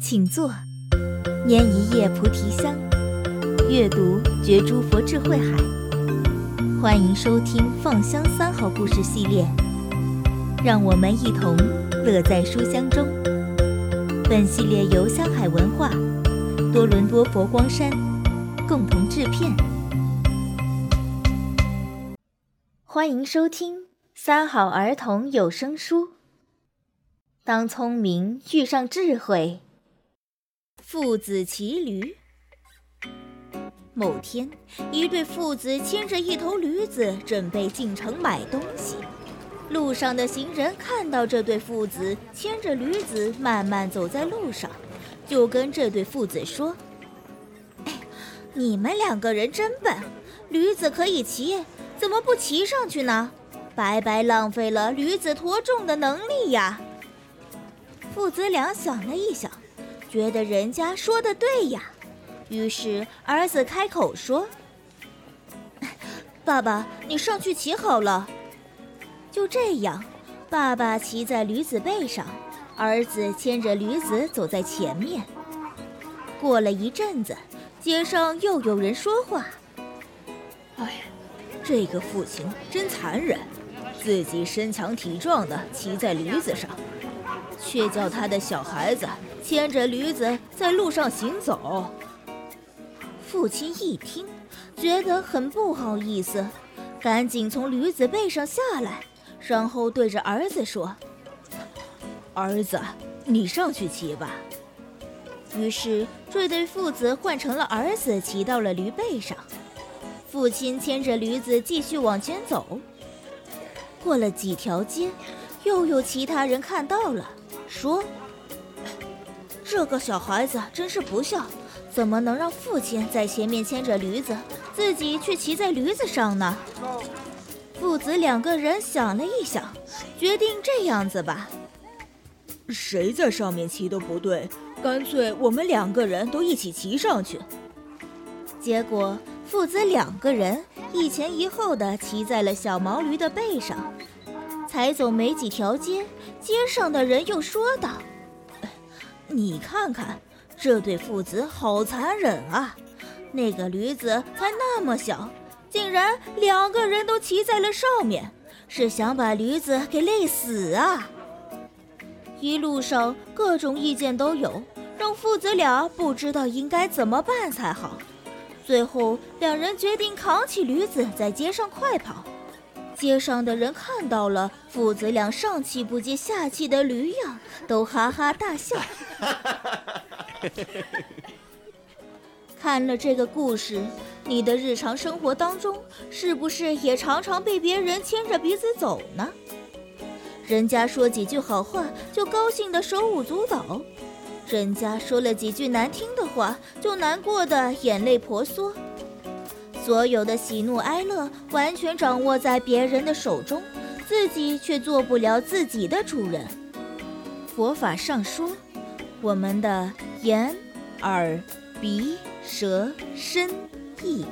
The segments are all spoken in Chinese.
请坐，拈一叶菩提香，阅读觉诸佛智慧海。欢迎收听《放香三好故事》系列，让我们一同乐在书香中。本系列由香海文化、多伦多佛光山共同制片。欢迎收听《三好儿童有声书》。当聪明遇上智慧，父子骑驴。某天，一对父子牵着一头驴子，准备进城买东西。路上的行人看到这对父子牵着驴子慢慢走在路上，就跟这对父子说：“哎，你们两个人真笨，驴子可以骑。”怎么不骑上去呢？白白浪费了驴子驮重的能力呀！父子俩想了一想，觉得人家说的对呀，于是儿子开口说：“爸爸，你上去骑好了。”就这样，爸爸骑在驴子背上，儿子牵着驴子走在前面。过了一阵子，街上又有人说话：“哎。”这个父亲真残忍，自己身强体壮的骑在驴子上，却叫他的小孩子牵着驴子在路上行走。父亲一听，觉得很不好意思，赶紧从驴子背上下来，然后对着儿子说：“儿子，你上去骑吧。”于是这对父子换成了儿子骑到了驴背上。父亲牵着驴子继续往前走，过了几条街，又有其他人看到了，说：“这个小孩子真是不孝，怎么能让父亲在前面牵着驴子，自己却骑在驴子上呢？”父子两个人想了一想，决定这样子吧：谁在上面骑都不对，干脆我们两个人都一起骑上去。结果。父子两个人一前一后的骑在了小毛驴的背上，才走没几条街，街上的人又说道：“你看看，这对父子好残忍啊！那个驴子才那么小，竟然两个人都骑在了上面，是想把驴子给累死啊！”一路上各种意见都有，让父子俩不知道应该怎么办才好。最后，两人决定扛起驴子在街上快跑。街上的人看到了父子俩上气不接下气的驴样，都哈哈大笑。看了这个故事，你的日常生活当中是不是也常常被别人牵着鼻子走呢？人家说几句好话，就高兴的手舞足蹈。人家说了几句难听的话，就难过的眼泪婆娑。所有的喜怒哀乐完全掌握在别人的手中，自己却做不了自己的主人。佛法上说，我们的眼、耳、鼻、舌、身、意，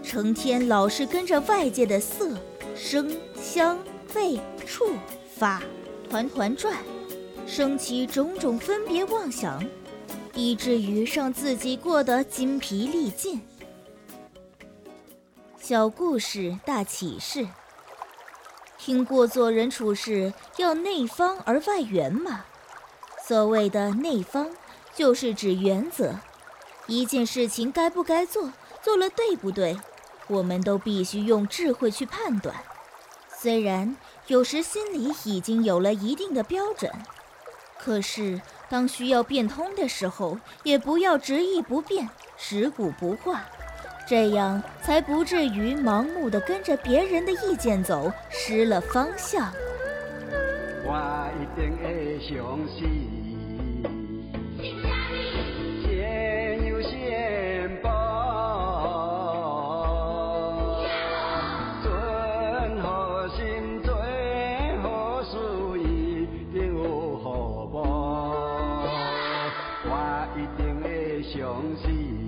成天老是跟着外界的色、声、香、味、触、法团团转。生起种种分别妄想，以至于让自己过得筋疲力尽。小故事大启示。听过做人处事要内方而外圆吗？所谓的内方，就是指原则。一件事情该不该做，做了对不对，我们都必须用智慧去判断。虽然有时心里已经有了一定的标准。可是，当需要变通的时候，也不要执意不变、食古不化，这样才不至于盲目的跟着别人的意见走，失了方向。我一定会相信。相信。